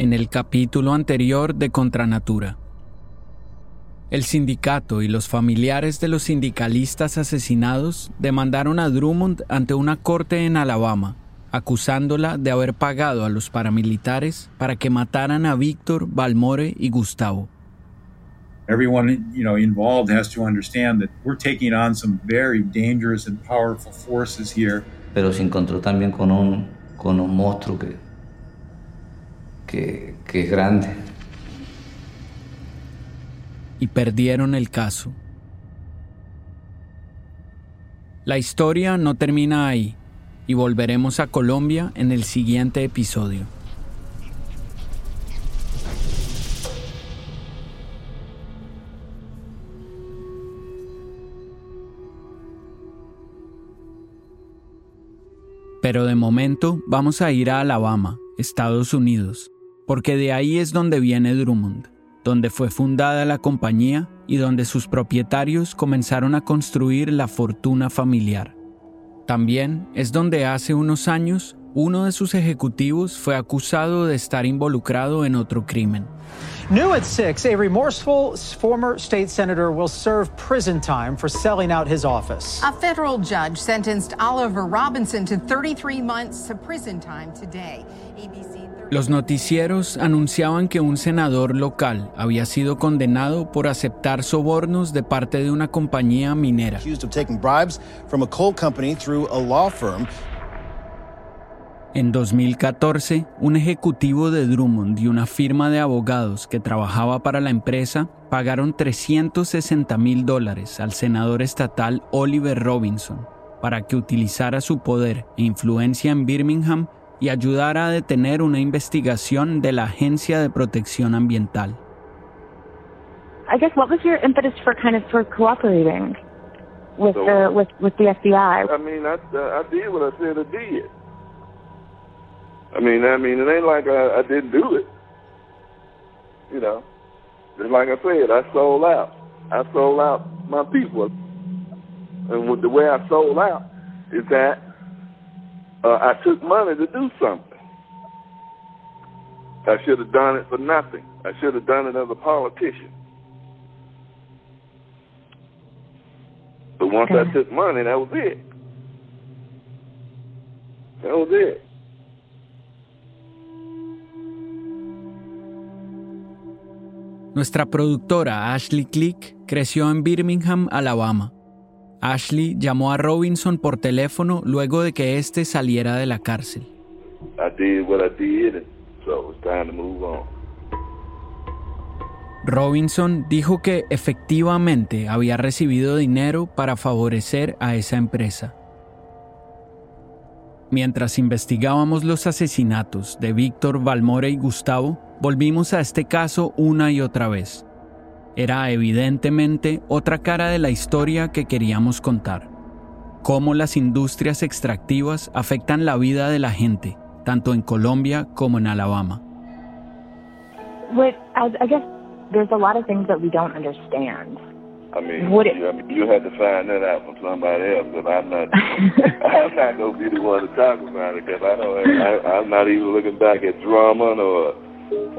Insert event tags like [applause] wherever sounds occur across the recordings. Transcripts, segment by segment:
En el capítulo anterior de Contranatura. El sindicato y los familiares de los sindicalistas asesinados demandaron a Drummond ante una corte en Alabama, acusándola de haber pagado a los paramilitares para que mataran a Víctor, Balmore y Gustavo. everyone you know involved has to understand that we're taking on some very dangerous and powerful forces here pero se encontró también con un, con un monstruo que, que, es grande. y perdieron el caso. La historia no termina ahí y volveremos a Colombia en el siguiente episodio. Pero de momento vamos a ir a Alabama, Estados Unidos, porque de ahí es donde viene Drummond, donde fue fundada la compañía y donde sus propietarios comenzaron a construir la fortuna familiar. También es donde hace unos años uno de sus ejecutivos fue acusado de estar involucrado en otro crimen. New at 6, a remorseful former state senator will serve prison time for selling out his office. A federal judge sentenced Oliver Robinson to 33 months of prison time today. ABC Los noticieros anunciaban que un senador local había sido condenado por aceptar sobornos de parte de una compañía minera. En 2014, un ejecutivo de Drummond y una firma de abogados que trabajaba para la empresa pagaron 360 mil dólares al senador estatal Oliver Robinson para que utilizara su poder e influencia en Birmingham y ayudara a detener una investigación de la Agencia de Protección Ambiental. I guess what was your impetus for kind of for cooperating with So- the with with the FBI? I mean, I I did what I said I did. I mean, I mean, it ain't like I, I didn't do it. You know, just like I said, I sold out. I sold out my people, and with the way I sold out is that uh, I took money to do something. I should have done it for nothing. I should have done it as a politician. But once I took money, that was it. That was it. Nuestra productora Ashley Click creció en Birmingham, Alabama. Ashley llamó a Robinson por teléfono luego de que éste saliera de la cárcel. Robinson dijo que efectivamente había recibido dinero para favorecer a esa empresa. Mientras investigábamos los asesinatos de Víctor, Valmore y Gustavo, volvimos a este caso una y otra vez. Era evidentemente otra cara de la historia que queríamos contar. Cómo las industrias extractivas afectan la vida de la gente, tanto en Colombia como en Alabama. I, I guess there's a lot of things that we don't understand. I mean, Would it- you, I mean, you had to find that out from somebody else, but I'm not. [laughs] I'm not gonna be the one to talk about it because I don't. I, I'm not even looking back at Drummond or,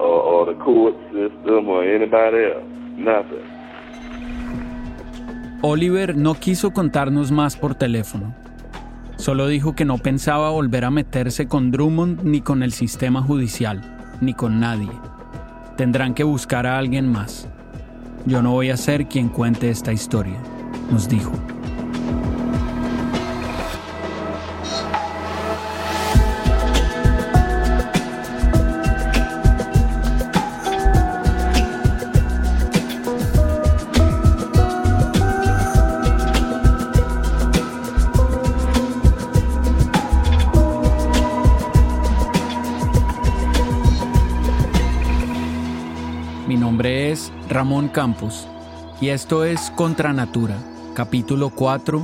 or or the court system or anybody else. Nothing. Oliver no quiso contarnos más por teléfono. Solo dijo que no pensaba volver a meterse con Drummond ni con el sistema judicial, ni con nadie. Tendrán que buscar a alguien más. Yo no voy a ser quien cuente esta historia, nos dijo. Ramón Campos y esto es Contra Natura, capítulo 4,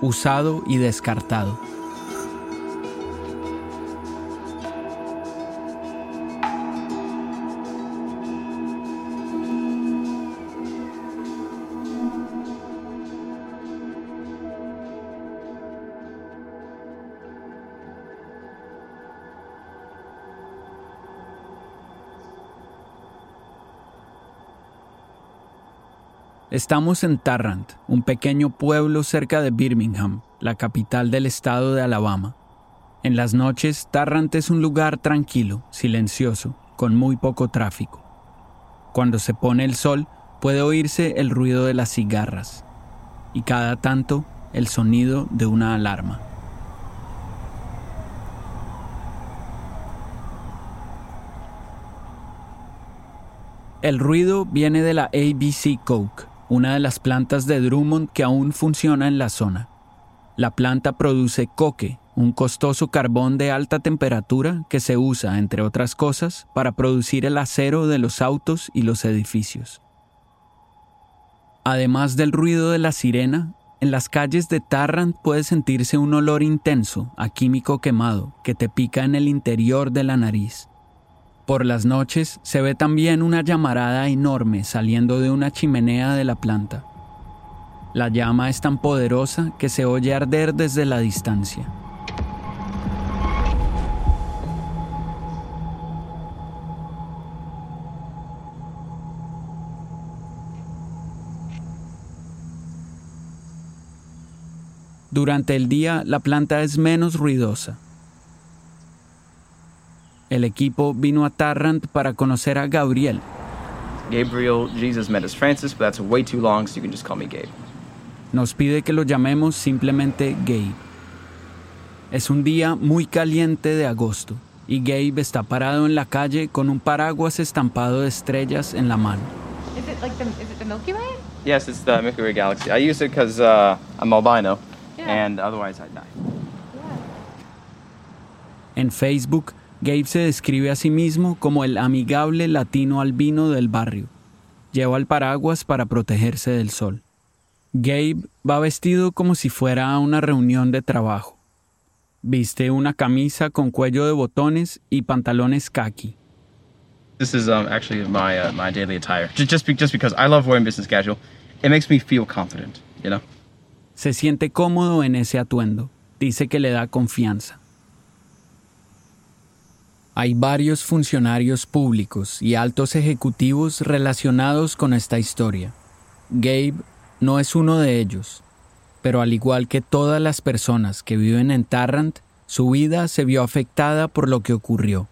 Usado y Descartado. Estamos en Tarrant, un pequeño pueblo cerca de Birmingham, la capital del estado de Alabama. En las noches, Tarrant es un lugar tranquilo, silencioso, con muy poco tráfico. Cuando se pone el sol, puede oírse el ruido de las cigarras y cada tanto el sonido de una alarma. El ruido viene de la ABC Coke, una de las plantas de Drummond que aún funciona en la zona. La planta produce coque, un costoso carbón de alta temperatura que se usa, entre otras cosas, para producir el acero de los autos y los edificios. Además del ruido de la sirena, en las calles de Tarrant puede sentirse un olor intenso a químico quemado que te pica en el interior de la nariz. Por las noches se ve también una llamarada enorme saliendo de una chimenea de la planta. La llama es tan poderosa que se oye arder desde la distancia. Durante el día la planta es menos ruidosa, el equipo vino a Tarrant para conocer a Gabriel. Gabriel Jesus met as Francis, but that's way too long, so you can just call me Gabe. Nos pide que lo llamemos simplemente Gabe. Es un día muy caliente de agosto y Gabe está parado en la calle con un paraguas estampado de estrellas en la mano. Is it like the, is it the Milky Way? Yes, it's the Milky Way galaxy. I use it because uh, I'm albino, and otherwise I'd die. En Facebook, Gabe se describe a sí mismo como el amigable latino albino del barrio. Lleva el paraguas para protegerse del sol. Gabe va vestido como si fuera a una reunión de trabajo. Viste una camisa con cuello de botones y pantalones khaki. This is um, actually my uh, my daily attire. Just just, be, just because I love wearing business casual, it makes me feel confident, you know. Se siente cómodo en ese atuendo. Dice que le da confianza. Hay varios funcionarios públicos y altos ejecutivos relacionados con esta historia. Gabe no es uno de ellos, pero al igual que todas las personas que viven en Tarrant, su vida se vio afectada por lo que ocurrió.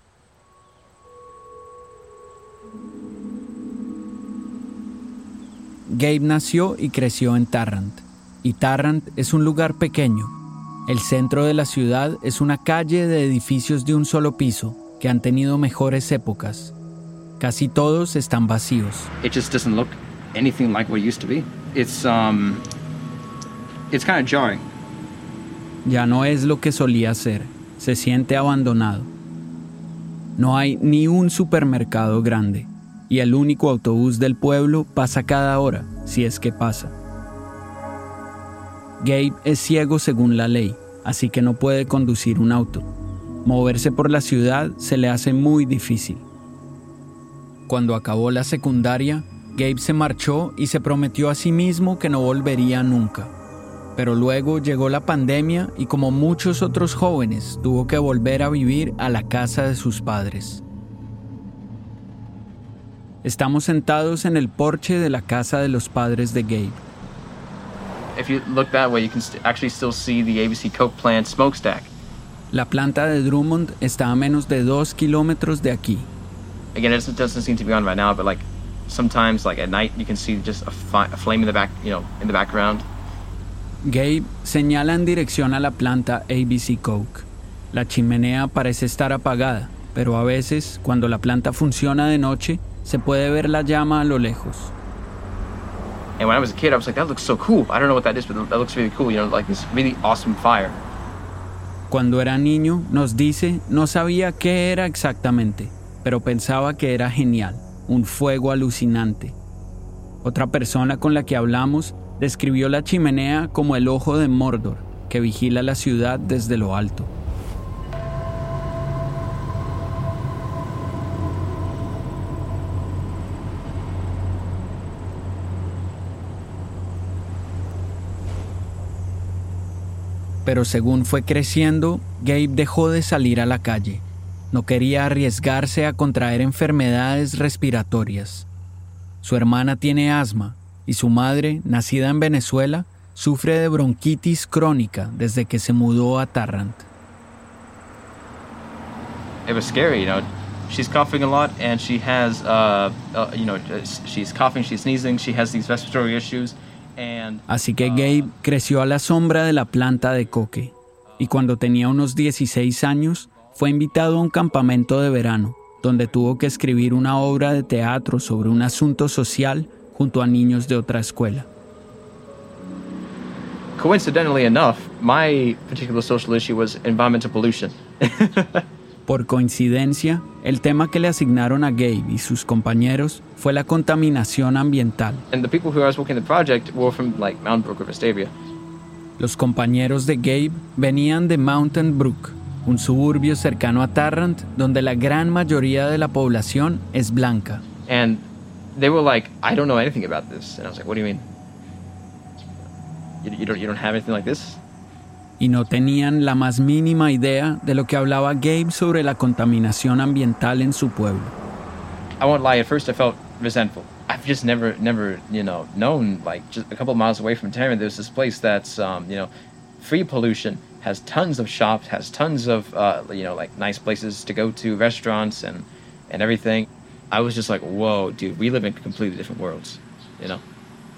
Gabe nació y creció en Tarrant, y Tarrant es un lugar pequeño. El centro de la ciudad es una calle de edificios de un solo piso, que han tenido mejores épocas. Casi todos están vacíos. It just doesn't look anything like what it used to be. It's um it's kind of jarring. Ya no es lo que solía ser. Se siente abandonado. No hay ni un supermercado grande y el único autobús del pueblo pasa cada hora, si es que pasa. Gabe es ciego según la ley, así que no puede conducir un auto. Moverse por la ciudad se le hace muy difícil. Cuando acabó la secundaria, Gabe se marchó y se prometió a sí mismo que no volvería nunca. Pero luego llegó la pandemia y como muchos otros jóvenes tuvo que volver a vivir a la casa de sus padres. Estamos sentados en el porche de la casa de los padres de Gabe. If you look that way, you can actually still see the ABC Coke plant smokestack. La planta de Drummond está a menos de dos kilómetros de aquí. Again, it doesn't seem to be on right now, but like sometimes, like at night, you can see just a, a flame in the back, you know, in the background. Gabe señala en dirección a la planta ABC Coke. La chimenea parece estar apagada, pero a veces, cuando la planta funciona de noche, se puede ver la llama a lo lejos. And when I was a kid, I was like, that looks so cool. I don't know what that is, but that looks really cool. You know, like this really awesome fire. Cuando era niño, nos dice, no sabía qué era exactamente, pero pensaba que era genial, un fuego alucinante. Otra persona con la que hablamos describió la chimenea como el ojo de Mordor, que vigila la ciudad desde lo alto. Pero según fue creciendo, Gabe dejó de salir a la calle. No quería arriesgarse a contraer enfermedades respiratorias. Su hermana tiene asma y su madre, nacida en Venezuela, sufre de bronquitis crónica desde que se mudó a Tarrant. It was scary, you know. She's coughing a lot, and she has, uh, uh, you know, she's coughing, she's sneezing, she has these respiratory issues. Así que Gabe creció a la sombra de la planta de coque y cuando tenía unos 16 años fue invitado a un campamento de verano donde tuvo que escribir una obra de teatro sobre un asunto social junto a niños de otra escuela. Coincidentally enough, my particular social issue was environmental pollution. [laughs] Por coincidencia, el tema que le asignaron a Gabe y sus compañeros fue la contaminación ambiental. Los compañeros de Gabe venían de Mountain Brook, un suburbio cercano a Tarrant donde la gran mayoría de la población es blanca. And they were like, I don't know anything about this. And I was like, what do you mean? You, you don't, you don't have anything like this? Y no tenían la más mínima idea de lo que hablaba Gabe sobre la contaminación ambiental en su pueblo. I won't lie, at first I felt resentful. I've just never, never, you know, known, like, just a couple miles away from Tarrant, there's this place that's, um, you know, free pollution, has tons of shops, has tons of, uh, you know, like, nice places to go to, restaurants and, and everything. I was just like, whoa, dude, we live in completely different worlds, you know?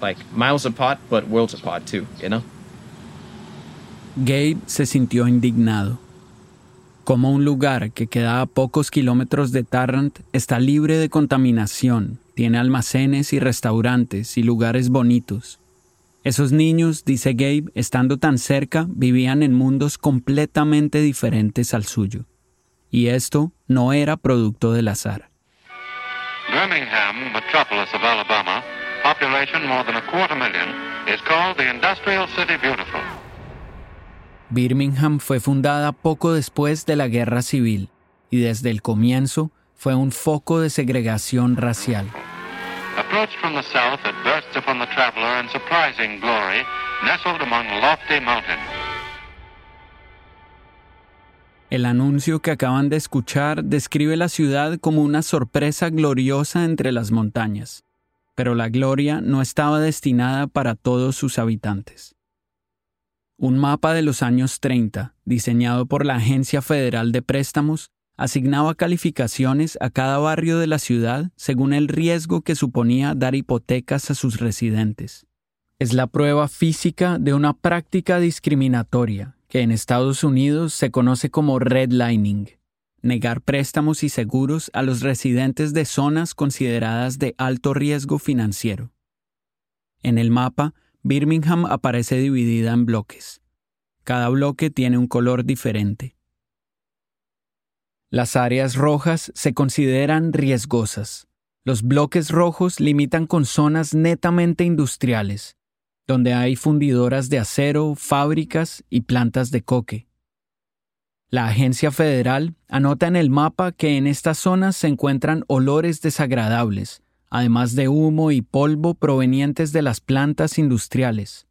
Like, miles apart, but worlds apart, too, you know? Gabe se sintió indignado. Como un lugar que queda a pocos kilómetros de Tarrant está libre de contaminación, tiene almacenes y restaurantes y lugares bonitos. Esos niños, dice Gabe, estando tan cerca, vivían en mundos completamente diferentes al suyo. Y esto no era producto del azar. Birmingham, metropolis of Alabama, population more than a quarter million, is called the Industrial City Beautiful. Birmingham fue fundada poco después de la Guerra Civil y desde el comienzo fue un foco de segregación racial. El anuncio que acaban de escuchar describe la ciudad como una sorpresa gloriosa entre las montañas, pero la gloria no estaba destinada para todos sus habitantes. Un mapa de los años 30, diseñado por la Agencia Federal de Préstamos, asignaba calificaciones a cada barrio de la ciudad según el riesgo que suponía dar hipotecas a sus residentes. Es la prueba física de una práctica discriminatoria que en Estados Unidos se conoce como redlining, negar préstamos y seguros a los residentes de zonas consideradas de alto riesgo financiero. En el mapa Birmingham aparece dividida en bloques. Cada bloque tiene un color diferente. Las áreas rojas se consideran riesgosas. Los bloques rojos limitan con zonas netamente industriales, donde hay fundidoras de acero, fábricas y plantas de coque. La agencia federal anota en el mapa que en estas zonas se encuentran olores desagradables, además de humo y polvo provenientes de las plantas industriales.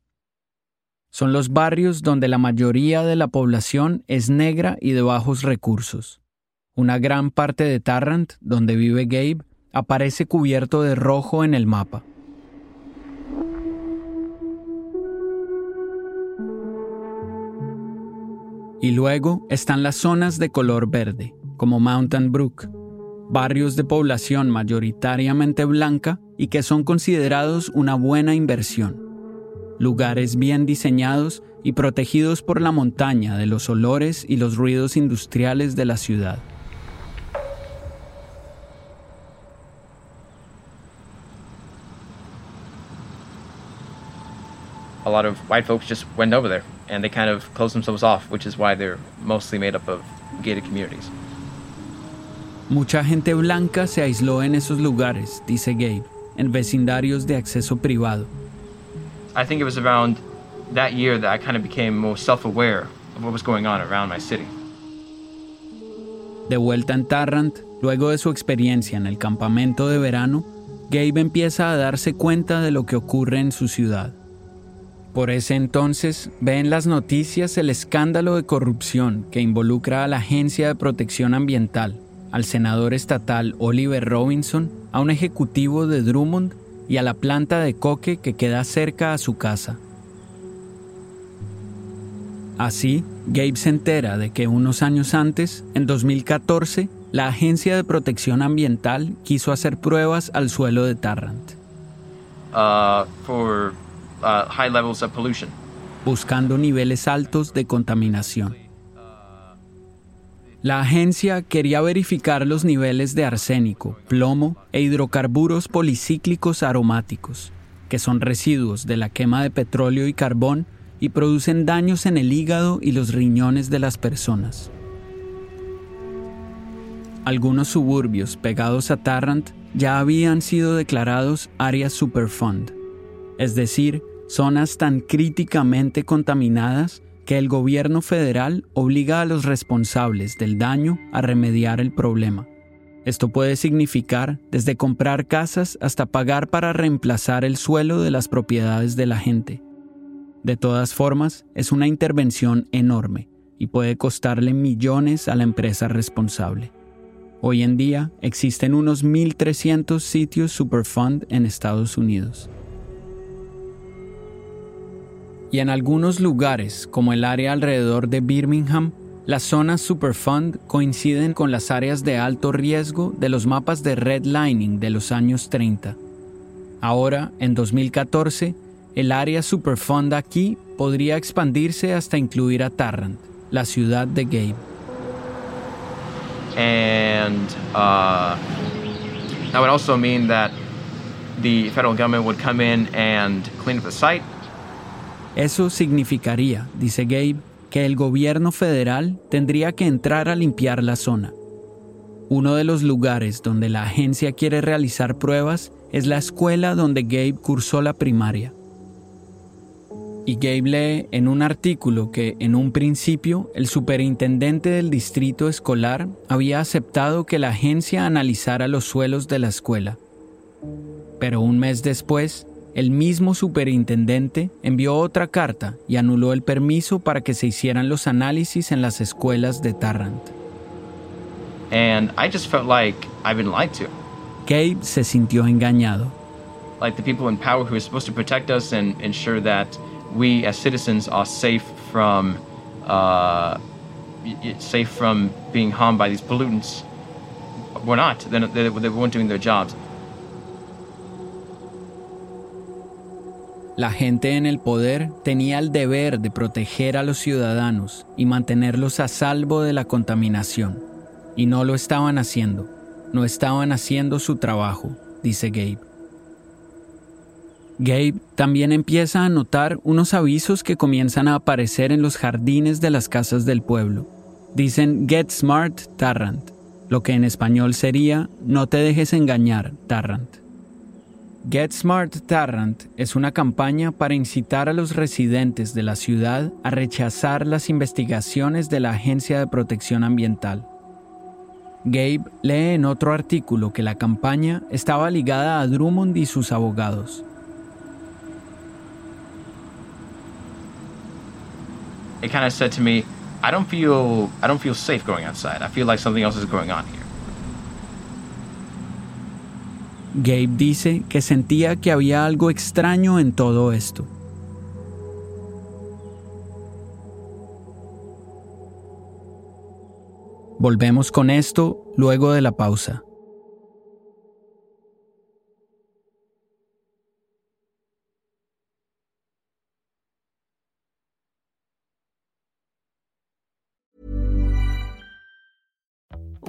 Son los barrios donde la mayoría de la población es negra y de bajos recursos. Una gran parte de Tarrant, donde vive Gabe, aparece cubierto de rojo en el mapa. Y luego están las zonas de color verde, como Mountain Brook, barrios de población mayoritariamente blanca y que son considerados una buena inversión. Lugares bien diseñados y protegidos por la montaña de los olores y los ruidos industriales de la ciudad. A lot of white folks just went over there and they kind of closed themselves off, which is why they're mostly made up of gated communities. Mucha gente blanca se aisló en esos lugares, dice Gabe, en vecindarios de acceso privado. I think it was around that year that I kind of became more self-aware of what was going on around my city. De vuelta en Tarrant, luego de su experiencia en el campamento de verano, Gabe empieza a darse cuenta de lo que ocurre en su ciudad. Por ese entonces ve en las noticias el escándalo de corrupción que involucra a la Agencia de Protección Ambiental, al senador estatal Oliver Robinson, a un ejecutivo de Drummond y a la planta de coque que queda cerca a su casa. Así, Gabe se entera de que unos años antes, en 2014, la Agencia de Protección Ambiental quiso hacer pruebas al suelo de Tarrant. Uh, for uh, high levels of pollution. buscando niveles altos de contaminación. La agencia quería verificar los niveles de arsénico, plomo e hidrocarburos policíclicos aromáticos, que son residuos de la quema de petróleo y carbón y producen daños en el hígado y los riñones de las personas. Algunos suburbios pegados a Tarrant ya habían sido declarados áreas Superfund, es decir, zonas tan críticamente contaminadas que el gobierno federal obliga a los responsables del daño a remediar el problema. Esto puede significar desde comprar casas hasta pagar para reemplazar el suelo de las propiedades de la gente. De todas formas, es una intervención enorme y puede costarle millones a la empresa responsable. Hoy en día existen unos 1.300 sitios Superfund en Estados Unidos. Y en algunos lugares, como el área alrededor de Birmingham, las zonas Superfund coinciden con las áreas de alto riesgo de los mapas de redlining de los años 30. Ahora, en 2014, el área Superfund aquí podría expandirse hasta incluir a Tarrant, la ciudad de Gabe. And uh, that would also mean that the federal government would come in and clean up the site. Eso significaría, dice Gabe, que el gobierno federal tendría que entrar a limpiar la zona. Uno de los lugares donde la agencia quiere realizar pruebas es la escuela donde Gabe cursó la primaria. Y Gabe lee en un artículo que en un principio el superintendente del distrito escolar había aceptado que la agencia analizara los suelos de la escuela. Pero un mes después, el mismo superintendente envió otra carta y anuló el permiso para que se hicieran los análisis en las escuelas de Tarrant. And I just felt like I've been lied to. Gabe se sintió engañado. Like the people in power who are supposed to protect us and ensure that we as citizens are safe from uh, safe from being harmed by these pollutants. We're not. They're they weren't doing their jobs. La gente en el poder tenía el deber de proteger a los ciudadanos y mantenerlos a salvo de la contaminación. Y no lo estaban haciendo. No estaban haciendo su trabajo, dice Gabe. Gabe también empieza a notar unos avisos que comienzan a aparecer en los jardines de las casas del pueblo. Dicen Get Smart Tarrant, lo que en español sería No te dejes engañar, Tarrant. Get Smart Tarrant es una campaña para incitar a los residentes de la ciudad a rechazar las investigaciones de la Agencia de Protección Ambiental. Gabe lee en otro artículo que la campaña estaba ligada a Drummond y sus abogados. It kind of said to me, I don't feel I don't feel safe going outside. I feel like something else is going on here. Gabe dice que sentía que había algo extraño en todo esto. Volvemos con esto luego de la pausa.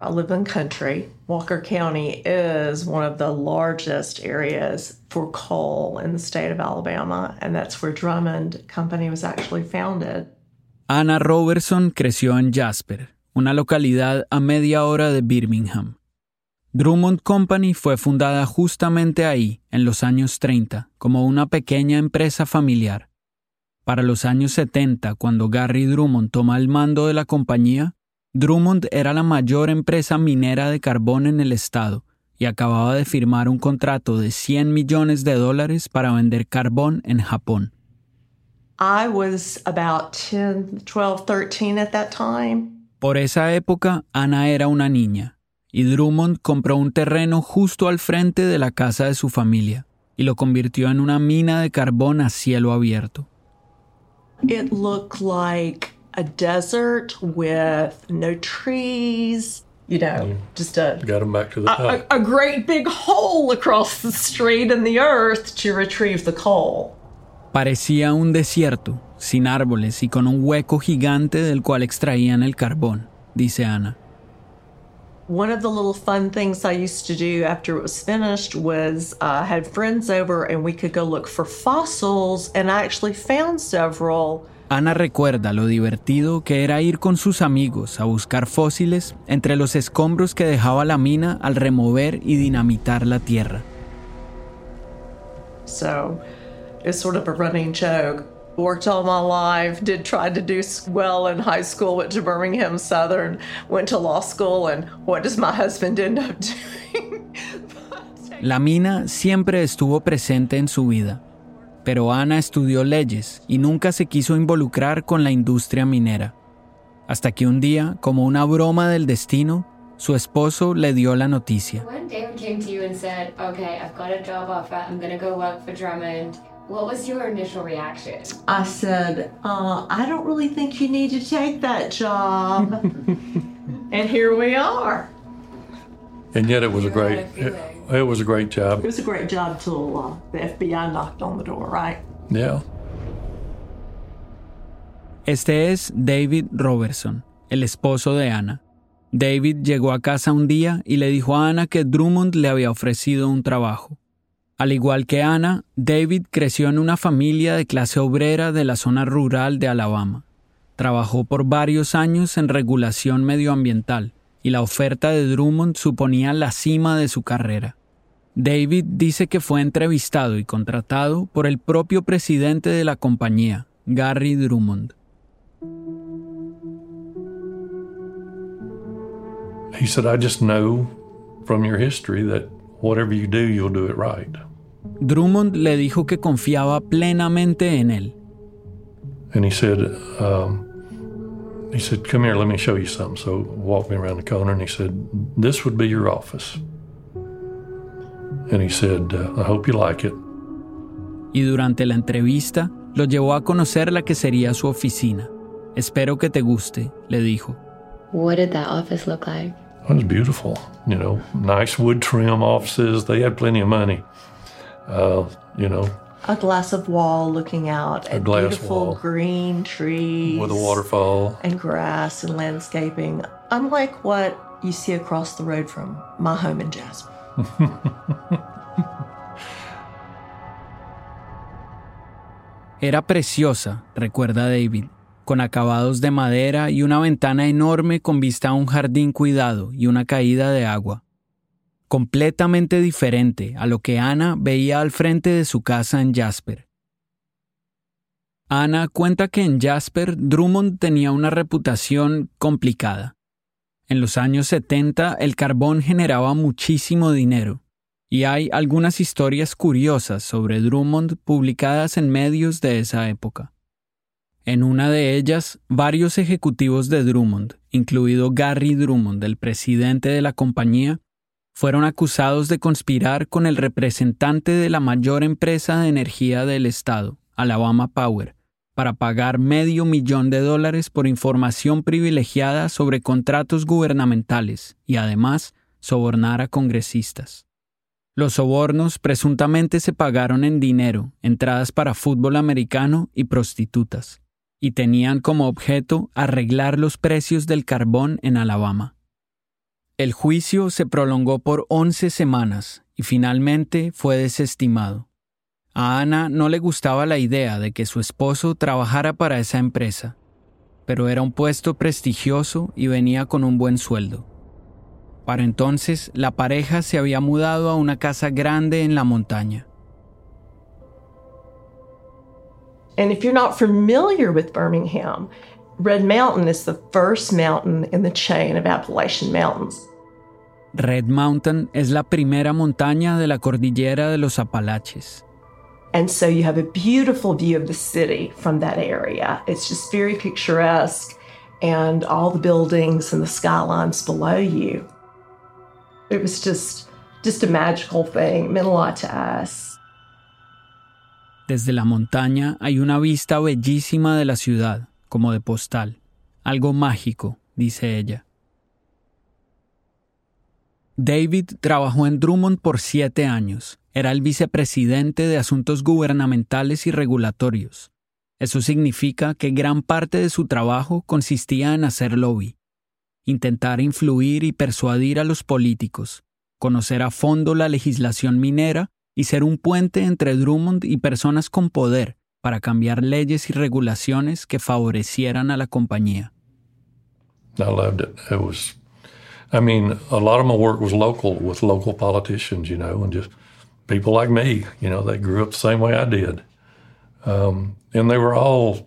I live in country. Walker County is one of the largest areas for coal in the state of Alabama, and that's where Drummond Company was actually founded. Anna Robertson creció en Jasper, una localidad a media hora de Birmingham. Drummond Company fue fundada justamente ahí, en los años 30, como una pequeña empresa familiar. Para los años 70, cuando Gary Drummond toma el mando de la compañía, Drummond era la mayor empresa minera de carbón en el estado y acababa de firmar un contrato de 100 millones de dólares para vender carbón en Japón. I was about 10, 12, 13 at that time. Por esa época, Ana era una niña y Drummond compró un terreno justo al frente de la casa de su familia y lo convirtió en una mina de carbón a cielo abierto. It looked like a desert with no trees, you know, just a Got him back to the a, a, a great big hole across the street in the earth to retrieve the coal. Parecía un desierto, sin árboles y con un hueco gigante del cual extraían el carbón, dice Ana. One of the little fun things I used to do after it was finished was uh, had friends over and we could go look for fossils, and I actually found several. Ana recuerda lo divertido que era ir con sus amigos a buscar fósiles entre los escombros que dejaba la mina al remover y dinamitar la tierra. So it's sort of a running joke. Worked all my life, did try to do well in high school, went to Birmingham Southern, went to law school, and what does my husband end up [laughs] doing? La mina siempre estuvo presente en su vida, pero Ana estudió leyes y nunca se quiso involucrar con la industria minera. Hasta que un día, como una broma del destino, su esposo le dio la noticia. When David came to you and said, okay, I've got a job offer, I'm gonna go work for Drummond, what was your initial reaction? I said, uh, I don't really think you need to take that job. [laughs] and here we are. And yet it was a great, it, it was a great job. It was a great job till uh, the FBI knocked on the door, right? Yeah. Este es David Robertson, el esposo de Ana. David llegó a casa un día y le dijo a Ana que Drummond le había ofrecido un trabajo. Al igual que Ana, David creció en una familia de clase obrera de la zona rural de Alabama. Trabajó por varios años en regulación medioambiental y la oferta de Drummond suponía la cima de su carrera. David dice que fue entrevistado y contratado por el propio presidente de la compañía, Gary Drummond. He said, I just know from your history that whatever you do, you'll do it right. Drummond le dijo que confiaba plenamente en él. And he said, um, he said, come here, let me show you something. So walked me around the corner and he said, this would be your office. And he said, uh, I hope you like it. Y durante la entrevista lo llevó a conocer la que sería su oficina. Espero que te guste, le dijo. What did that office look like? It was beautiful, you know, nice wood trim offices. They had plenty of money. Uh, you know, A glass of wall looking out A at glass beautiful wall. green trees with a waterfall. and grass and landscaping, unlike what you see across the road from my home in Jasper. [laughs] Era preciosa, recuerda David, con acabados de madera y una ventana enorme con vista a un jardín cuidado y una caída de agua. Completamente diferente a lo que Ana veía al frente de su casa en Jasper. Ana cuenta que en Jasper Drummond tenía una reputación complicada. En los años 70 el carbón generaba muchísimo dinero, y hay algunas historias curiosas sobre Drummond publicadas en medios de esa época. En una de ellas, varios ejecutivos de Drummond, incluido Gary Drummond, el presidente de la compañía, fueron acusados de conspirar con el representante de la mayor empresa de energía del estado, Alabama Power, para pagar medio millón de dólares por información privilegiada sobre contratos gubernamentales y además sobornar a congresistas. Los sobornos presuntamente se pagaron en dinero, entradas para fútbol americano y prostitutas, y tenían como objeto arreglar los precios del carbón en Alabama. El juicio se prolongó por 11 semanas y finalmente fue desestimado. A Ana no le gustaba la idea de que su esposo trabajara para esa empresa, pero era un puesto prestigioso y venía con un buen sueldo. Para entonces, la pareja se había mudado a una casa grande en la montaña. And if you're not familiar with Birmingham, Red Mountain is the first mountain in the chain of Appalachian Mountains. Red Mountain es la primera montaña de la cordillera de los Apalaches. And so you have a beautiful view of the city from that area. It's just very picturesque and all the buildings and the skylines below you. It was just just a magical thing. It meant a lot to us. Desde la montaña hay una vista bellísima de la ciudad, como de postal. Algo mágico, dice ella. David trabajó en Drummond por siete años. Era el vicepresidente de Asuntos Gubernamentales y Regulatorios. Eso significa que gran parte de su trabajo consistía en hacer lobby, intentar influir y persuadir a los políticos, conocer a fondo la legislación minera y ser un puente entre Drummond y personas con poder para cambiar leyes y regulaciones que favorecieran a la compañía. I loved it. Was, I mean, a lot of my work was local with local politicians, you know, and just people like me, you know, they grew up the same way I did. Um, and they were all,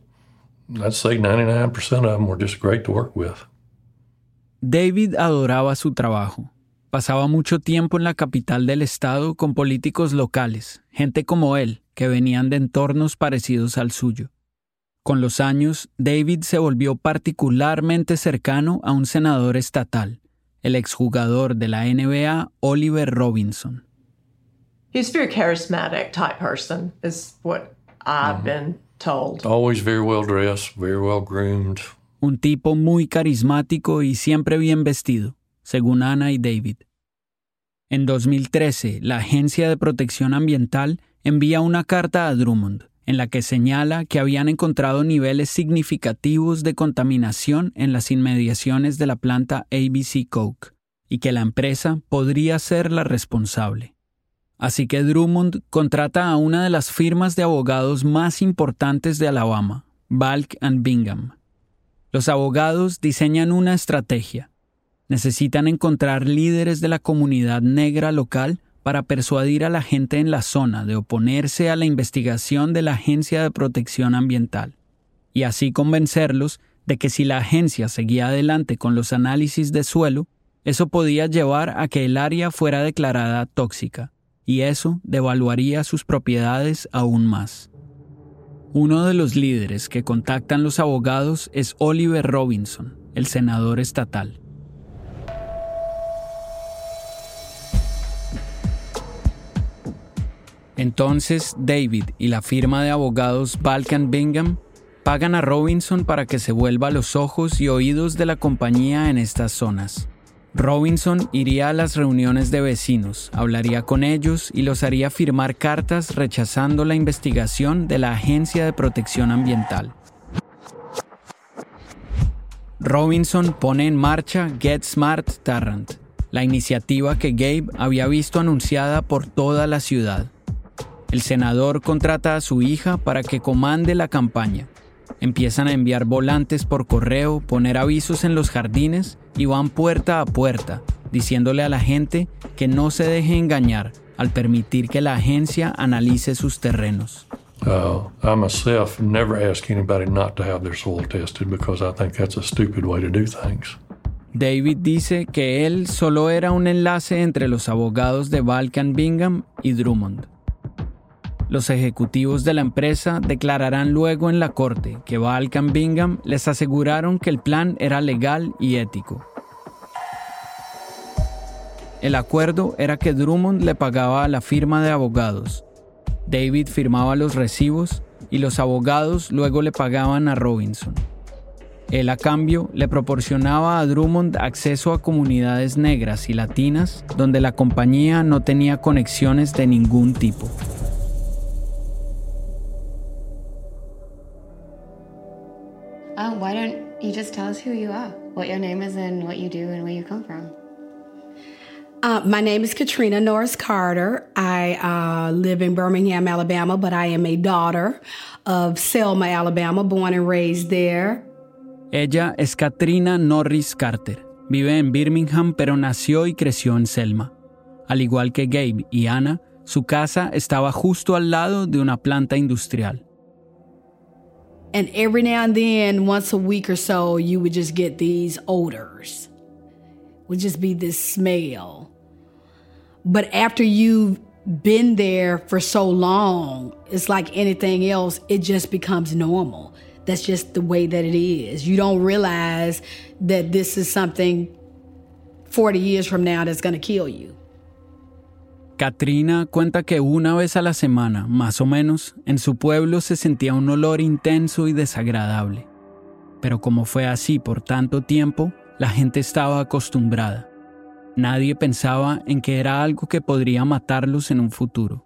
I'd say 99% of them were just great to work with. David adoraba su trabajo. Pasaba mucho tiempo en la capital del estado con políticos locales, gente como él, que venían de entornos parecidos al suyo. Con los años, David se volvió particularmente cercano a un senador estatal, el exjugador de la NBA, Oliver Robinson. He's a very charismatic type person, is what I've been told. Always very well dressed, very well groomed. Un tipo muy carismático y siempre bien vestido, según Ana y David. En 2013, la Agencia de Protección Ambiental envía una carta a Drummond en la que señala que habían encontrado niveles significativos de contaminación en las inmediaciones de la planta ABC Coke y que la empresa podría ser la responsable. Así que Drummond contrata a una de las firmas de abogados más importantes de Alabama, Balk and Bingham. Los abogados diseñan una estrategia. Necesitan encontrar líderes de la comunidad negra local para persuadir a la gente en la zona de oponerse a la investigación de la Agencia de Protección Ambiental, y así convencerlos de que si la agencia seguía adelante con los análisis de suelo, eso podía llevar a que el área fuera declarada tóxica, y eso devaluaría sus propiedades aún más. Uno de los líderes que contactan los abogados es Oliver Robinson, el senador estatal. Entonces David y la firma de abogados Balkan Bingham pagan a Robinson para que se vuelva los ojos y oídos de la compañía en estas zonas. Robinson iría a las reuniones de vecinos, hablaría con ellos y los haría firmar cartas rechazando la investigación de la Agencia de Protección Ambiental. Robinson pone en marcha Get Smart Tarrant, la iniciativa que Gabe había visto anunciada por toda la ciudad. El senador contrata a su hija para que comande la campaña. Empiezan a enviar volantes por correo, poner avisos en los jardines y van puerta a puerta, diciéndole a la gente que no se deje engañar al permitir que la agencia analice sus terrenos. Uh, I myself never ask anybody not to have their soil tested because I think that's a stupid way to do things. David dice que él solo era un enlace entre los abogados de Balkan Bingham y Drummond. Los ejecutivos de la empresa declararán luego en la corte que Balkan Bingham les aseguraron que el plan era legal y ético. El acuerdo era que Drummond le pagaba a la firma de abogados. David firmaba los recibos y los abogados luego le pagaban a Robinson. Él a cambio le proporcionaba a Drummond acceso a comunidades negras y latinas donde la compañía no tenía conexiones de ningún tipo. Um, why don't you just tell us who you are, what your name is, and what you do, and where you come from? Uh, my name is Katrina Norris Carter. I uh, live in Birmingham, Alabama, but I am a daughter of Selma, Alabama, born and raised there. Ella es Katrina Norris Carter. Vive en Birmingham, pero nació y creció en Selma. Al igual que Gabe y Anna, su casa estaba justo al lado de una planta industrial. And every now and then, once a week or so, you would just get these odors. Would just be this smell. But after you've been there for so long, it's like anything else, it just becomes normal. That's just the way that it is. You don't realize that this is something 40 years from now that's going to kill you. Katrina cuenta que una vez a la semana, más o menos, en su pueblo se sentía un olor intenso y desagradable. Pero como fue así por tanto tiempo, la gente estaba acostumbrada. Nadie pensaba en que era algo que podría matarlos en un futuro.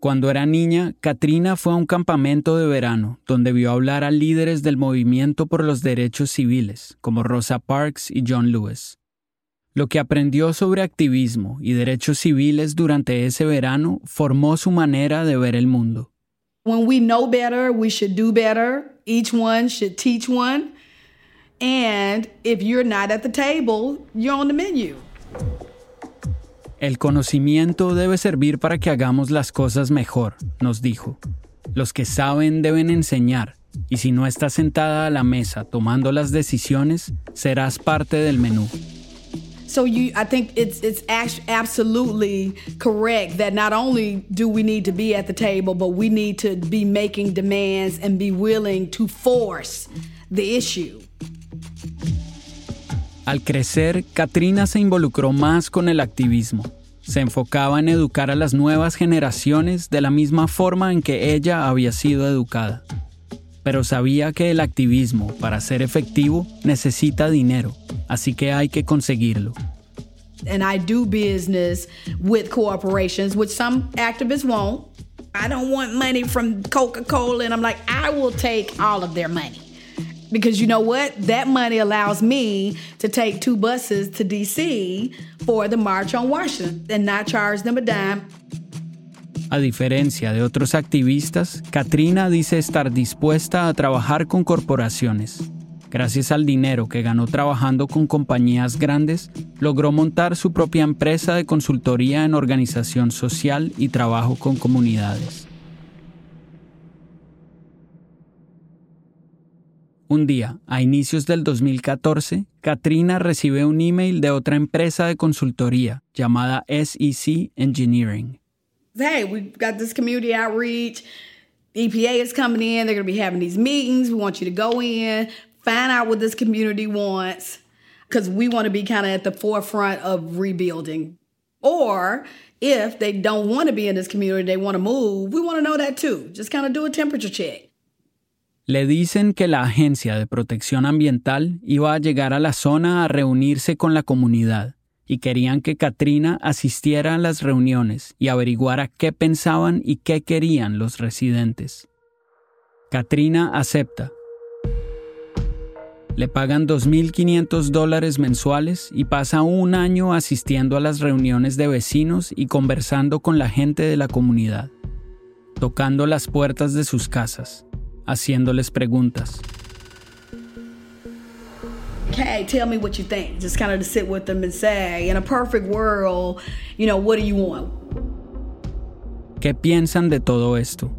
Cuando era niña, Katrina fue a un campamento de verano donde vio hablar a líderes del movimiento por los derechos civiles, como Rosa Parks y John Lewis. Lo que aprendió sobre activismo y derechos civiles durante ese verano formó su manera de ver el mundo. When we know better, we should do better. Each one should teach one. And if you're not at the table, you're on the menu. El conocimiento debe servir para que hagamos las cosas mejor, nos dijo. Los que saben deben enseñar, y si no estás sentada a la mesa tomando las decisiones, serás parte del menú. So you, I think it's it's absolutely correct that not only do we need to be at the table, but we need to be making demands and be willing to force the issue. Al crecer, Katrina se involucró más con el activismo. Se enfocaba en educar a las nuevas generaciones de la misma forma en que ella había sido educada. Pero sabía que el activismo, para ser efectivo, necesita dinero así que hay que conseguirlo. And I do business with corporations, which some activists won't. I don't want money from Coca Cola, and I'm like, I will take all of their money. Because you know what? That money allows me to take two buses to DC for the March on Washington and not charge them a dime. A diferencia de otros activistas, Katrina dice estar dispuesta a trabajar con corporaciones, Gracias al dinero que ganó trabajando con compañías grandes, logró montar su propia empresa de consultoría en organización social y trabajo con comunidades. Un día, a inicios del 2014, Katrina recibe un email de otra empresa de consultoría llamada SEC Engineering. Hey, we've got this community outreach. EPA is coming in. They're going to be having these meetings. We want you to go in, find out what this community wants because we want to be kind of at the forefront of rebuilding. Or if they don't want to be in this community, they want to move, we want to know that too. Just kind of do a temperature check. Le dicen que la Agencia de Protección Ambiental iba a llegar a la zona a reunirse con la comunidad y querían que Katrina asistiera a las reuniones y averiguara qué pensaban y qué querían los residentes. Katrina acepta le pagan 2.500 dólares mensuales y pasa un año asistiendo a las reuniones de vecinos y conversando con la gente de la comunidad, tocando las puertas de sus casas, haciéndoles preguntas. Okay, tell me what you think. Just kind of to sit with them and say, in a perfect world, you know, what do you want? ¿Qué piensan de todo esto?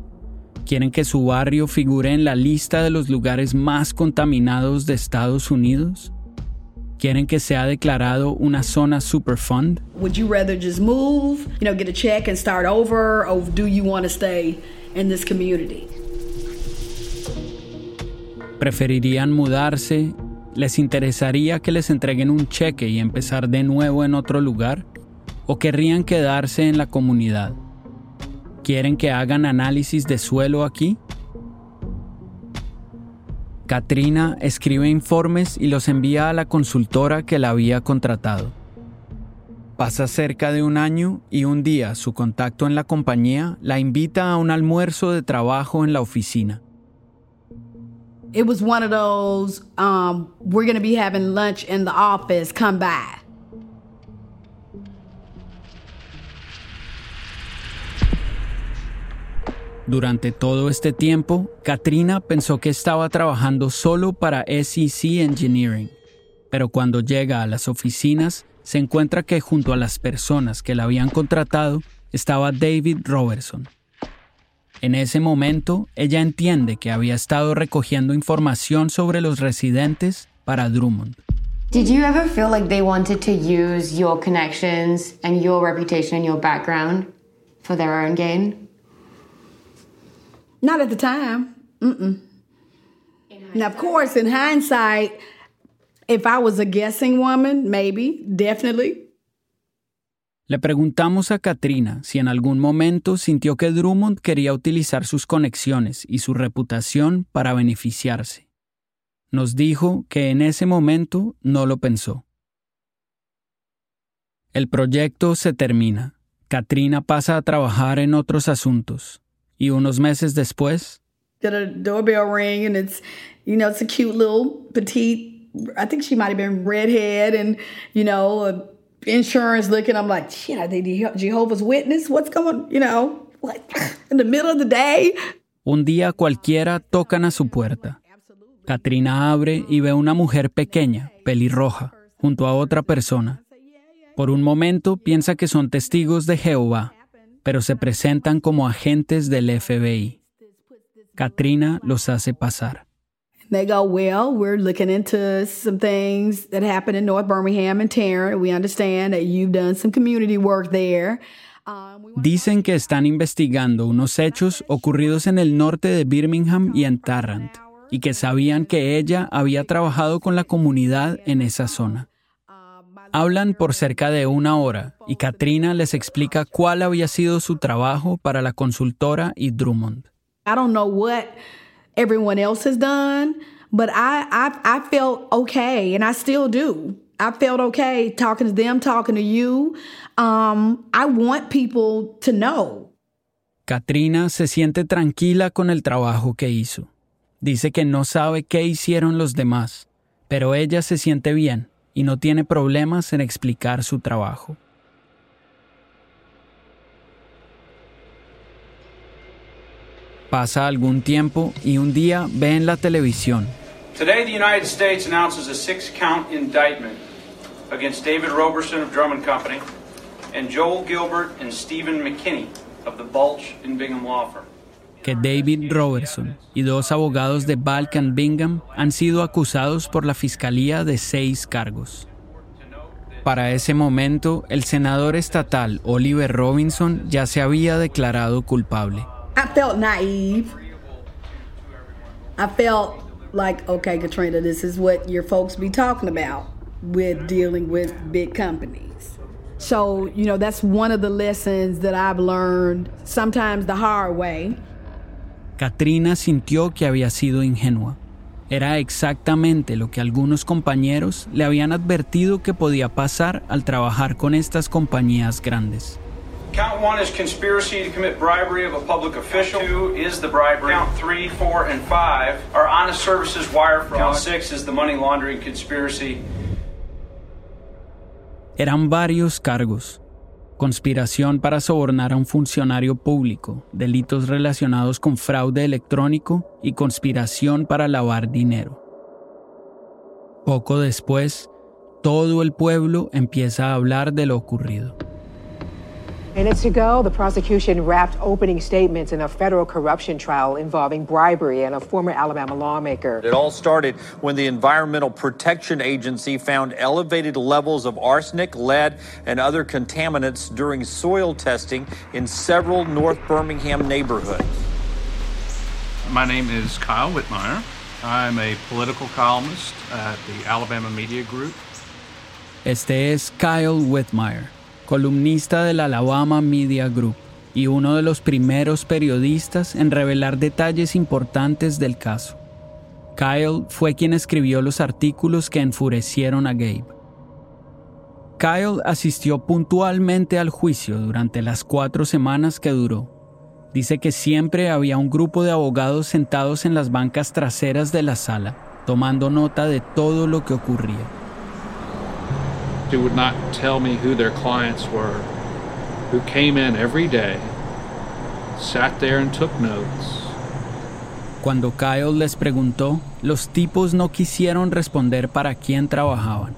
quieren que su barrio figure en la lista de los lugares más contaminados de Estados Unidos? ¿Quieren que sea declarado una zona Superfund? Would you rather just move, you know, get a check and start over, or do you want to stay in this community? ¿Preferirían mudarse? ¿Les interesaría que les entreguen un cheque y empezar de nuevo en otro lugar? ¿O querrían quedarse en la comunidad? ¿Quieren que hagan análisis de suelo aquí? Katrina escribe informes y los envía a la consultora que la había contratado. Pasa cerca de un año y un día su contacto en la compañía la invita a un almuerzo de trabajo en la oficina it was one of those um, we're gonna be having lunch in the office come by. Durante todo este tiempo, Katrina pensó que estaba trabajando solo para SEC Engineering, pero cuando llega a las oficinas se encuentra que junto a las personas que la habían contratado estaba David Robertson, en ese momento, ella entiende que había estado recogiendo información sobre los residentes para Drummond. Did you ever feel like they wanted to use your connections and your reputation and your background for their own gain? Not at the time. Mm-mm. Now, of course, in hindsight, if I was a guessing woman, maybe, definitely. Le preguntamos a Katrina si en algún momento sintió que Drummond quería utilizar sus conexiones y su reputación para beneficiarse. Nos dijo que en ese momento no lo pensó. El proyecto se termina. Katrina pasa a trabajar en otros asuntos y unos meses después. Get a doorbell ring and it's, you know, it's a cute little petite. I think she might have been redhead and, you know, insurance looking. I'm like, Jehovah's Witness? What's going, you know, like [laughs] in the middle of the day? Un día cualquiera tocan a su puerta. Katrina abre y ve una mujer pequeña, pelirroja, junto a otra persona. Por un momento piensa que son testigos de Jehová, pero se presentan como agentes del FBI. Katrina los hace pasar. They go, well, we're looking into some things that happened in North Birmingham and Tarrant. We understand that you've done some community work there. Dicen que están investigando unos hechos ocurridos en el norte de Birmingham y en Tarrant, y que sabían que ella había trabajado con la comunidad en esa zona. Hablan por cerca de una hora y Katrina les explica cuál había sido su trabajo para la consultora y Drummond. I don't know what everyone else has done, but I, I, I felt okay, and I still do. I felt okay talking to them, talking to you. Um, I want people to know. Katrina se siente tranquila con el trabajo que hizo. Dice que no sabe qué hicieron los demás, pero ella se siente bien y no tiene problemas en explicar su trabajo. Pasa algún tiempo y un día ve en la televisión. Today the United States announces a six-count indictment against David Roberson of Drummond Company and Joel Gilbert and Stephen McKinney of the and Bingham Law Firm que David Robertson y dos abogados de Balkan Bingham han sido acusados por la Fiscalía de seis cargos. Para ese momento, el senador estatal Oliver Robinson ya se había declarado culpable. I felt naive. I felt like, okay, Katrina, this is what your folks be talking about with dealing with big companies. So, you know, that's one of the lessons that I've learned sometimes the hard way. Katrina sintió que había sido ingenua. Era exactamente lo que algunos compañeros le habían advertido que podía pasar al trabajar con estas compañías grandes. Count one is conspiracy to commit bribery of a public official. Two is the bribery. Count three, four, and five are honest services wire fraud. Count six is the money laundering conspiracy. Eran varios cargos, conspiración para sobornar a un funcionario público, delitos relacionados con fraude electrónico y conspiración para lavar dinero. Poco después, todo el pueblo empieza a hablar de lo ocurrido. Minutes ago, the prosecution wrapped opening statements in a federal corruption trial involving bribery and a former Alabama lawmaker. It all started when the Environmental Protection Agency found elevated levels of arsenic, lead, and other contaminants during soil testing in several North Birmingham neighborhoods. My name is Kyle Whitmire. I'm a political columnist at the Alabama Media Group. Este es Kyle Whitmire. Columnista del Alabama Media Group y uno de los primeros periodistas en revelar detalles importantes del caso. Kyle fue quien escribió los artículos que enfurecieron a Gabe. Kyle asistió puntualmente al juicio durante las cuatro semanas que duró. Dice que siempre había un grupo de abogados sentados en las bancas traseras de la sala, tomando nota de todo lo que ocurría. Who would not tell me who their clients were, who came in every day, sat there and took notes. Cuando Kyle les preguntó, los tipos no quisieron responder para quién trabajaban.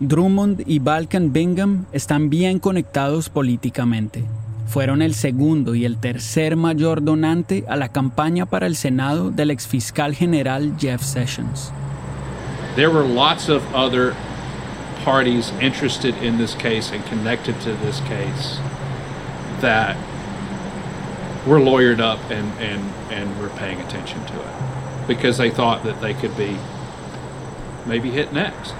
Drummond y Balkan Bingham están bien conectados políticamente. Fueron el segundo y el tercer mayor donante a la campaña para el Senado del exfiscal general Jeff Sessions. There were lots of other parties interested in this case and connected to this case that were lawyered up and, and, and were paying attention to it because they thought that they could be maybe hit next.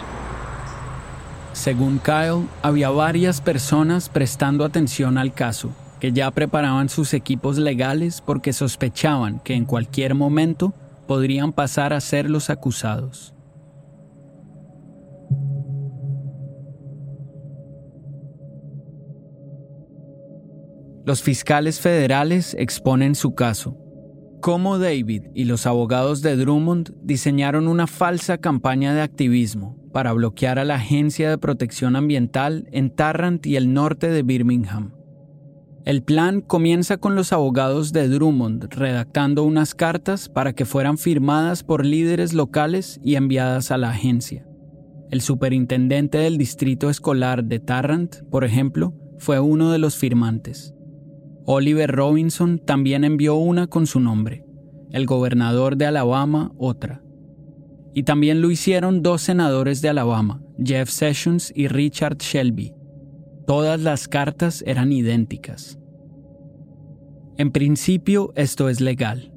Según Kyle, había varias personas prestando atención al caso, que ya preparaban sus equipos legales porque sospechaban que en cualquier momento podrían pasar a ser los acusados. Los fiscales federales exponen su caso. Cómo David y los abogados de Drummond diseñaron una falsa campaña de activismo para bloquear a la Agencia de Protección Ambiental en Tarrant y el norte de Birmingham. El plan comienza con los abogados de Drummond redactando unas cartas para que fueran firmadas por líderes locales y enviadas a la agencia. El superintendente del distrito escolar de Tarrant, por ejemplo, fue uno de los firmantes. Oliver Robinson también envió una con su nombre, el gobernador de Alabama otra. Y también lo hicieron dos senadores de Alabama, Jeff Sessions y Richard Shelby. Todas las cartas eran idénticas. En principio esto es legal.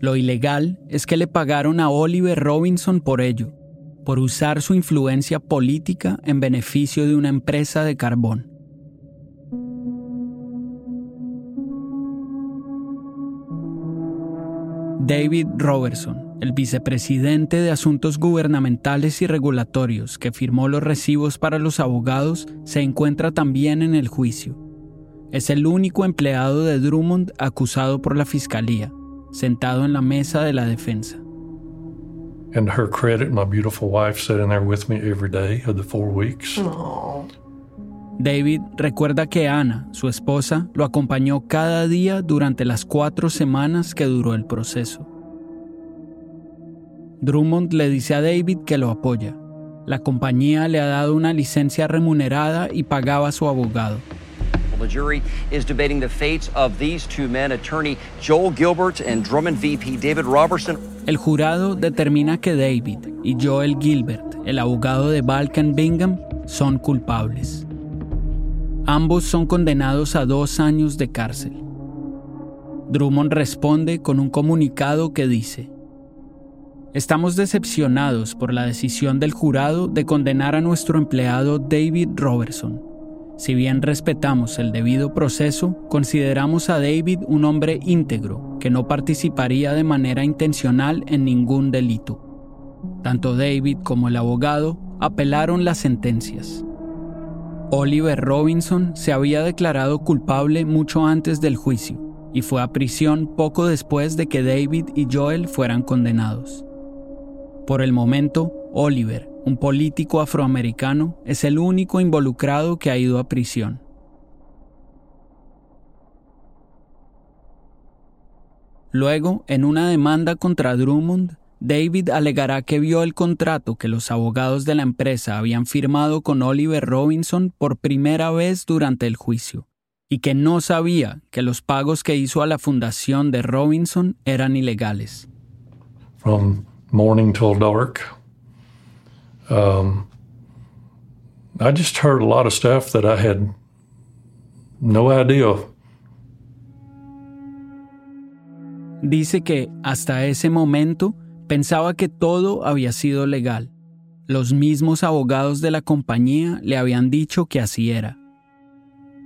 Lo ilegal es que le pagaron a Oliver Robinson por ello, por usar su influencia política en beneficio de una empresa de carbón. David Robertson, el vicepresidente de Asuntos Gubernamentales y Regulatorios que firmó los recibos para los abogados, se encuentra también en el juicio. Es el único empleado de Drummond acusado por la fiscalía, sentado en la mesa de la defensa. And her credit, my beautiful wife sat in there with me every day of the four weeks. David recuerda que Ana, su esposa, lo acompañó cada día durante las cuatro semanas que duró el proceso. Drummond le dice a David que lo apoya. La compañía le ha dado una licencia remunerada y pagaba a su abogado. The jury is debating the fates of these two men, attorney Joel Gilbert and Drummond VP David Robertson. El jurado determina que David y Joel Gilbert, el abogado de Balkan Bingham, son culpables. Ambos son condenados a dos años de cárcel. Drummond responde con un comunicado que dice, Estamos decepcionados por la decisión del jurado de condenar a nuestro empleado David Robertson. Si bien respetamos el debido proceso, consideramos a David un hombre íntegro que no participaría de manera intencional en ningún delito. Tanto David como el abogado apelaron las sentencias. Oliver Robinson se había declarado culpable mucho antes del juicio y fue a prisión poco después de que David y Joel fueran condenados. Por el momento, Oliver, un político afroamericano, es el único involucrado que ha ido a prisión. Luego, en una demanda contra Drummond, David alegará que vio el contrato que los abogados de la empresa habían firmado con Oliver Robinson por primera vez durante el juicio y que no sabía que los pagos que hizo a la fundación de Robinson eran ilegales. From morning till dark. Um, I just heard a lot of stuff that I had no idea. Dice que hasta ese momento pensaba que todo había sido legal. Los mismos abogados de la compañía le habían dicho que así era.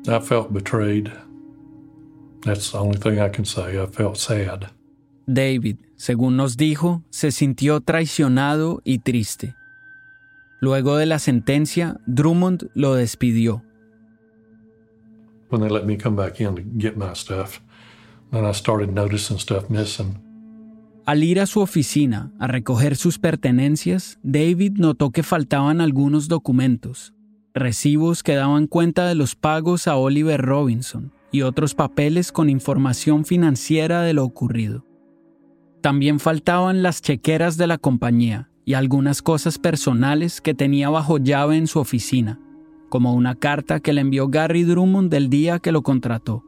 I felt betrayed. That's the only thing I can say. I felt sad. David, según nos dijo, se sintió traicionado y triste. Luego de la sentencia, Drummond lo despidió. When they let me come back in to get my stuff, then I started noticing stuff missing. Al ir a su oficina a recoger sus pertenencias, David notó que faltaban algunos documentos, recibos que daban cuenta de los pagos a Oliver Robinson, y otros papeles con información financiera de lo ocurrido. También faltaban las chequeras de la compañía y algunas cosas personales que tenía bajo llave en su oficina, como una carta que le envió Gary Drummond del día que lo contrató.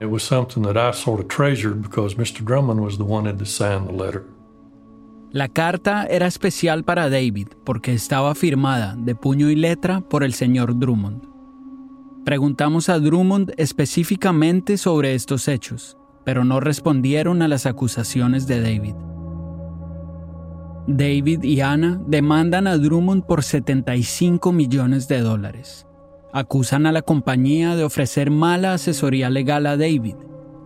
It was something that I sort of treasured because Mr. Drummond was the one that the letter. La carta era especial para David porque estaba firmada de puño y letra por el señor Drummond. Preguntamos a Drummond específicamente sobre estos hechos, pero no respondieron a las acusaciones de David. David y Anna demandan a Drummond por 75 millones de dólares. Acusan a la compañía de ofrecer mala asesoría legal a David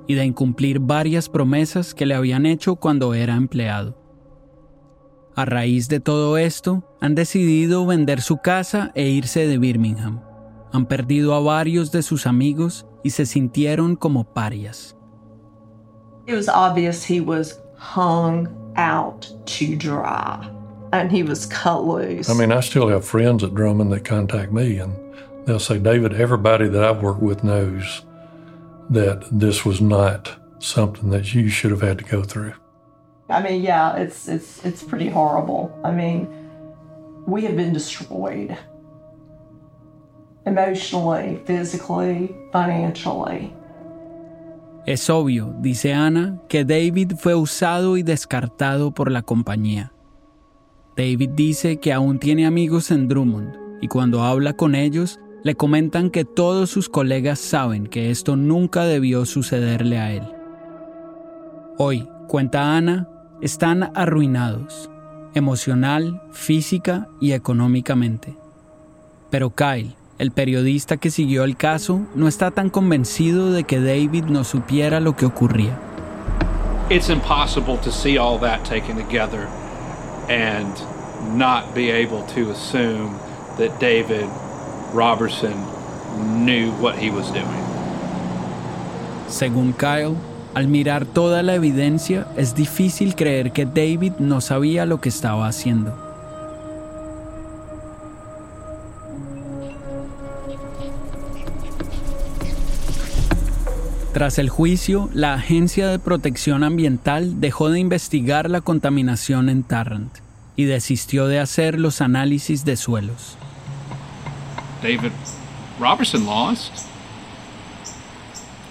y de incumplir varias promesas que le habían hecho cuando era empleado. A raíz de todo esto, han decidido vender su casa e irse de Birmingham. Han perdido a varios de sus amigos y se sintieron como parias. It was obvious he was hung out to dry and he was cut loose. I mean, I still have friends at Drummond that contact me and they'll say, David, everybody that I've worked with knows that this was not something that you should have had to go through. I mean, yeah, it's it's it's pretty horrible. I mean, we have been destroyed emotionally, physically, financially. Es obvio, dice Ana, que David fue usado y descartado por la compañía. David dice que aún tiene amigos en Drummond y cuando habla con ellos le comentan que todos sus colegas saben que esto nunca debió sucederle a él. Hoy, cuenta Ana, están arruinados, emocional, física y económicamente. Pero Kyle, el periodista que siguió el caso, no está tan convencido de que David no supiera lo que ocurría. It's impossible to see all that taken together and not be able to assume that David Robertson knew what he was doing. Según Kyle, al mirar toda la evidencia, es difícil creer que David no sabía lo que estaba haciendo. Tras el juicio, la Agencia de Protección Ambiental dejó de investigar la contaminación en Tarrant y desistió de hacer los análisis de suelos. David Robertson lost.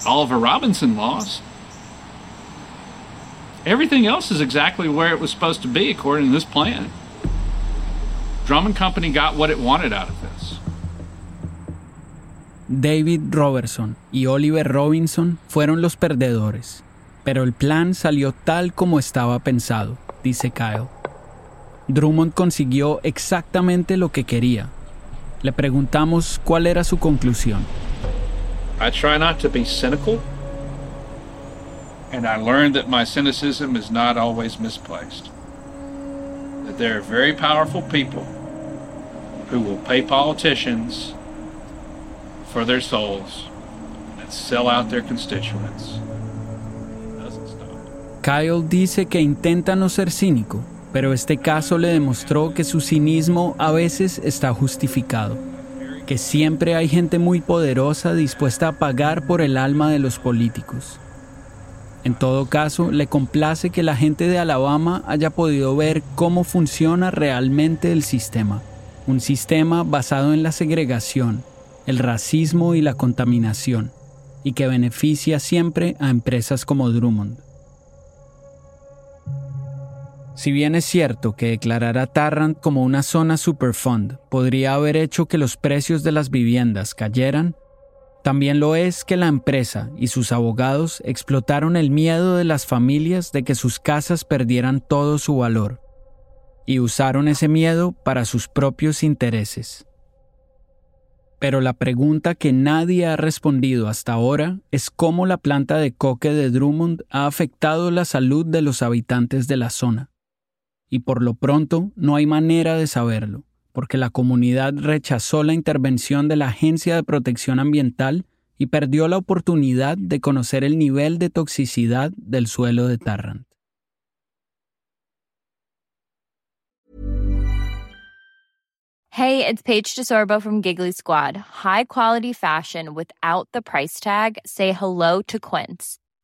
Oliver Robinson lost. Everything else is exactly where it was supposed to be according to this plan. Drummond Company got what it wanted out of this. David Robertson y Oliver Robinson fueron los perdedores, pero el plan salió tal como estaba pensado, dice Kyle. Drummond consiguió exactamente lo que quería. Le preguntamos cuál era su conclusión. I try not to be cynical, and I learned that my cynicism is not always misplaced. That there are very powerful people who will pay politicians for their souls and sell out their constituents. Kyle dice que intenta no ser cínico, pero este caso le demostró que su cinismo a veces está justificado, que siempre hay gente muy poderosa dispuesta a pagar por el alma de los políticos. En todo caso, le complace que la gente de Alabama haya podido ver cómo funciona realmente el sistema, un sistema basado en la segregación, el racismo y la contaminación, y que beneficia siempre a empresas como Drummond. Si bien es cierto que declarar a Tarrant como una zona Superfund podría haber hecho que los precios de las viviendas cayeran, también lo es que la empresa y sus abogados explotaron el miedo de las familias de que sus casas perdieran todo su valor y usaron ese miedo para sus propios intereses. Pero la pregunta que nadie ha respondido hasta ahora es cómo la planta de coque de Drummond ha afectado la salud de los habitantes de la zona. Y por lo pronto no hay manera de saberlo, porque la comunidad rechazó la intervención de la Agencia de Protección Ambiental y perdió la oportunidad de conocer el nivel de toxicidad del suelo de Tarrant. Hey, it's Paige DeSorbo from Giggly Squad. High quality fashion without the price tag. Say hello to Quince.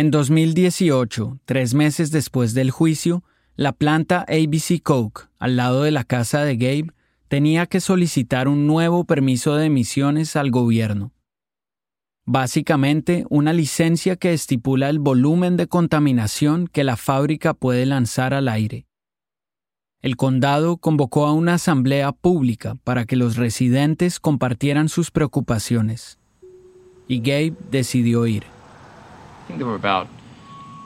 En 2018, tres meses después del juicio, la planta ABC Coke, al lado de la casa de Gabe, tenía que solicitar un nuevo permiso de emisiones al gobierno. Básicamente, una licencia que estipula el volumen de contaminación que la fábrica puede lanzar al aire. El condado convocó a una asamblea pública para que los residentes compartieran sus preocupaciones. Y Gabe decidió ir. I think there were about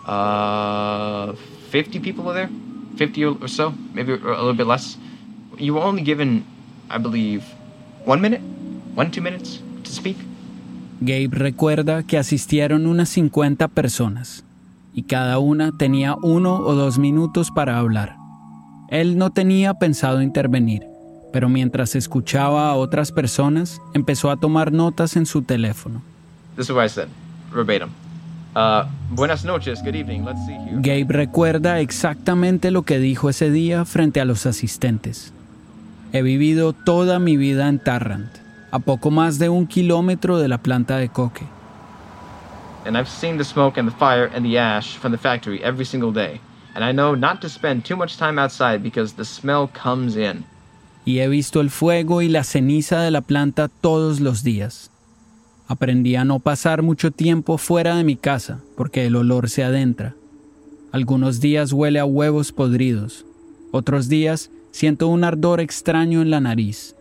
uh, 50 people there, 50 or so, maybe a little bit less. You were only given, I believe, one minute, one, two minutes to speak. Gabe recuerda que asistieron unas 50 personas y cada una tenía uno o dos minutos para hablar. Él no tenía pensado intervenir, pero mientras escuchaba a otras personas, empezó a tomar notas en su teléfono. This is what I said, verbatim. Uh, buenas noches, good evening, let's see here. Gabe recuerda exactamente lo que dijo ese día frente a los asistentes. He vivido toda mi vida en Tarrant, a poco más de un kilómetro de la planta de coque. And I've seen the smoke and the fire and the ash from the factory every single day. And I know not to spend too much time outside because the smell comes in. Y he visto el fuego y la ceniza de la planta todos los días. Aprendí a no pasar mucho tiempo fuera de mi casa porque el olor se adentra. Algunos días huele a huevos podridos. Otros días siento un ardor extraño en la nariz.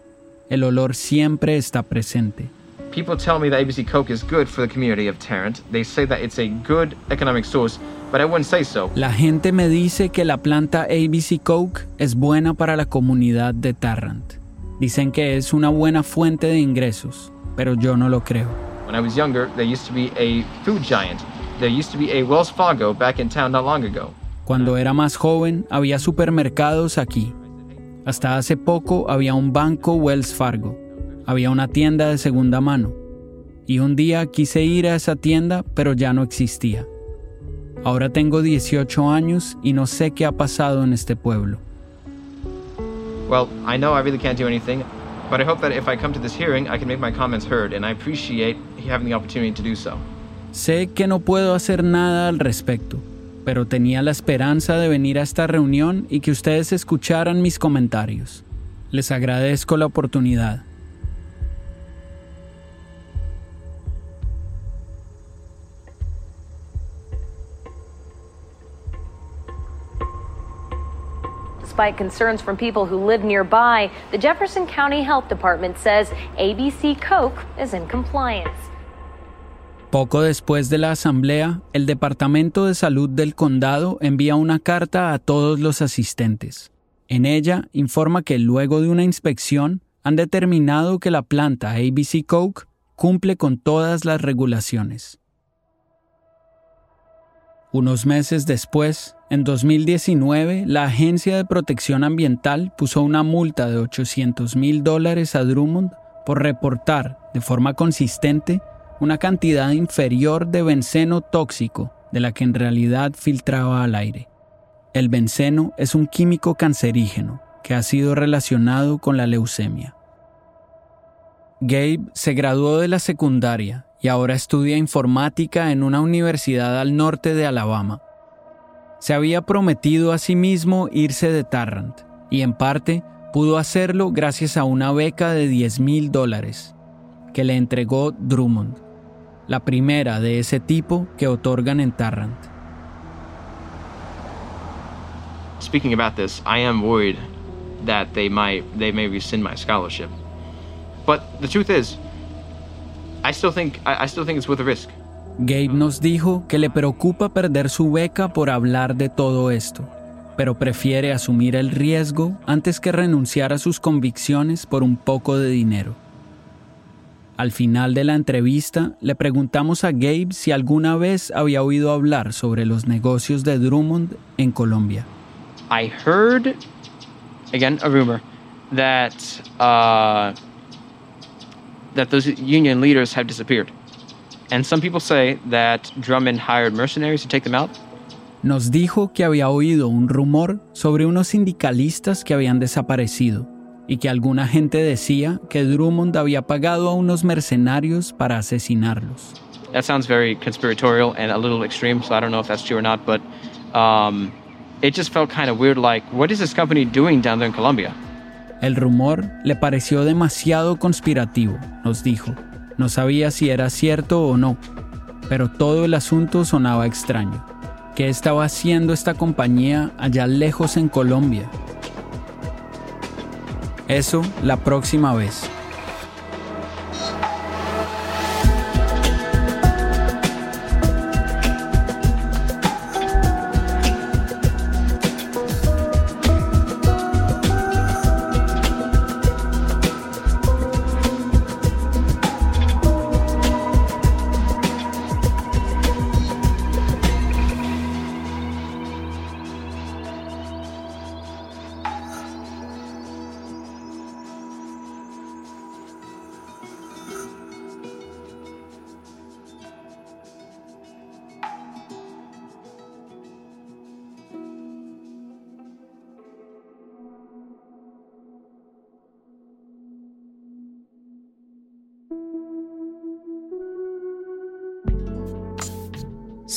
El olor siempre está presente. People tell me that ABC Coke is good for the community of Tarrant. They say that it's a good economic source, but I wouldn't say so. La gente me dice que la planta ABC Coke es buena para la comunidad de Tarrant. Dicen que es una buena fuente de ingresos, pero yo no lo creo. When I was younger, there used to be a food giant. There used to be a Wells Fargo back in town not long ago. Cuando era más joven, había supermercados aquí. Hasta hace poco había un banco Wells Fargo. Había una tienda de segunda mano. Y un día quise ir a esa tienda, pero ya no existía. Ahora tengo 18 años y no sé qué ha pasado en este pueblo. Well, I know I really can't do anything, but I hope that if I come to this hearing, I can make my comments heard, and I appreciate having the opportunity to do so. Sé que no puedo hacer nada al respecto, pero tenía la esperanza de venir a esta reunión y que ustedes escucharan mis comentarios. Les agradezco la oportunidad. Despite concerns from people who live nearby, the Jefferson County Health Department says ABC Coke is in compliance. Poco después de la asamblea, el Departamento de Salud del Condado envía una carta a todos los asistentes. En ella informa que luego de una inspección han determinado que la planta ABC Coke cumple con todas las regulaciones. Unos meses después, en 2019, la Agencia de Protección Ambiental puso una multa de 800 mil dólares a Drummond por reportar de forma consistente una cantidad inferior de benceno tóxico de la que en realidad filtraba al aire. El benceno es un químico cancerígeno que ha sido relacionado con la leucemia. Gabe se graduó de la secundaria y ahora estudia informática en una universidad al norte de Alabama. Se había prometido a sí mismo irse de Tarrant y en parte pudo hacerlo gracias a una beca de 10 mil dólares que le entregó Drummond, la primera de ese tipo que otorgan en Tarrant. Speaking about this, I am worried that they might they may rescind my scholarship. But the truth is, I still think I, I still think it's worth the risk. Gabe nos dijo que le preocupa perder su beca por hablar de todo esto. pero prefiere asumir el riesgo antes que renunciar a sus convicciones por un poco de dinero. Al final de la entrevista, le preguntamos a Gabe si alguna vez había oído hablar sobre los negocios de Drummond en Colombia. I heard, again, a rumor that uh, that those union leaders have disappeared, and some people say that Drummond hired mercenaries to take them out. Nos dijo que había oído un rumor sobre unos sindicalistas que habían desaparecido y que alguna gente decía que Drummond había pagado a unos mercenarios para asesinarlos. That sounds very conspiratorial and a little extreme, so I don't know if that's true or not, but um, it just felt kind of weird like, what is this company doing down there in Colombia? El rumor le pareció demasiado conspirativo, nos dijo. No sabía si era cierto o no, pero todo el asunto sonaba extraño. ¿Qué estaba haciendo esta compañía allá lejos en Colombia? Eso la próxima vez.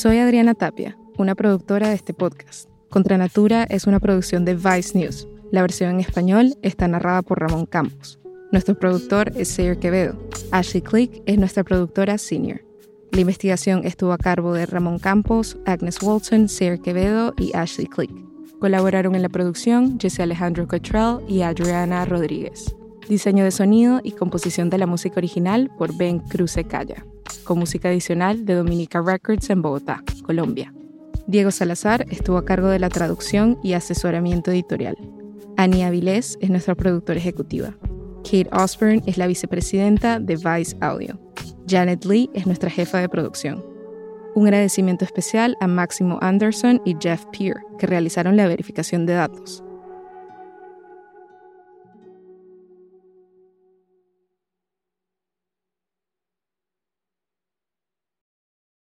Soy Adriana Tapia, una productora de este podcast. Contra Natura es una producción de Vice News. La versión en español está narrada por Ramón Campos. Nuestro productor es Sayer Quevedo. Ashley Click es nuestra productora senior. La investigación estuvo a cargo de Ramón Campos, Agnes Walton, Sayer Quevedo y Ashley Click. Colaboraron en la producción Jesse Alejandro Cottrell y Adriana Rodríguez. Diseño de sonido y composición de la música original por Ben Cruce Calla con música adicional de Dominica Records en Bogotá, Colombia. Diego Salazar estuvo a cargo de la traducción y asesoramiento editorial. Annie Avilés es nuestra productora ejecutiva. Kate Osborne es la vicepresidenta de Vice Audio. Janet Lee es nuestra jefa de producción. Un agradecimiento especial a Máximo Anderson y Jeff Peer, que realizaron la verificación de datos.